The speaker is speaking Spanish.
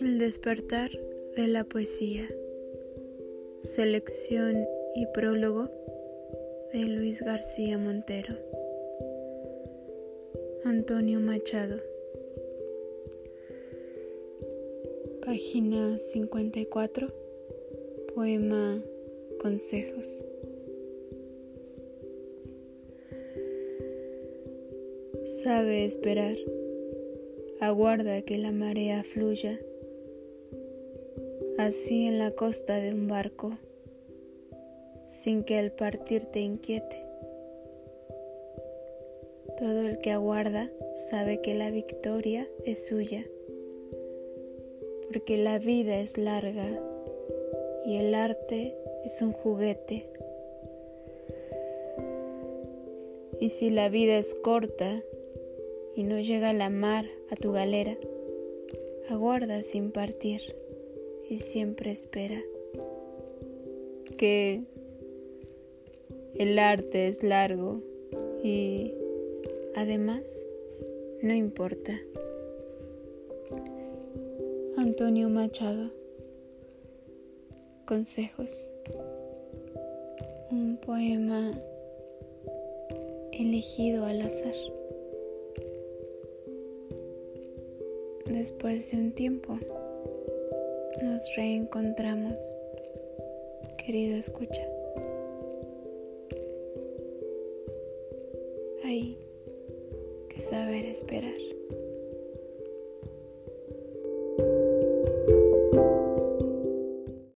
El despertar de la poesía. Selección y prólogo de Luis García Montero. Antonio Machado. Página 54. Poema Consejos. Sabe esperar. Aguarda que la marea fluya así en la costa de un barco, sin que al partir te inquiete. Todo el que aguarda sabe que la victoria es suya, porque la vida es larga y el arte es un juguete. Y si la vida es corta y no llega la mar a tu galera, aguarda sin partir y siempre espera. Que el arte es largo y además no importa. Antonio Machado. Consejos. Un poema elegido al azar. Después de un tiempo nos reencontramos, querido escucha. Hay que saber esperar.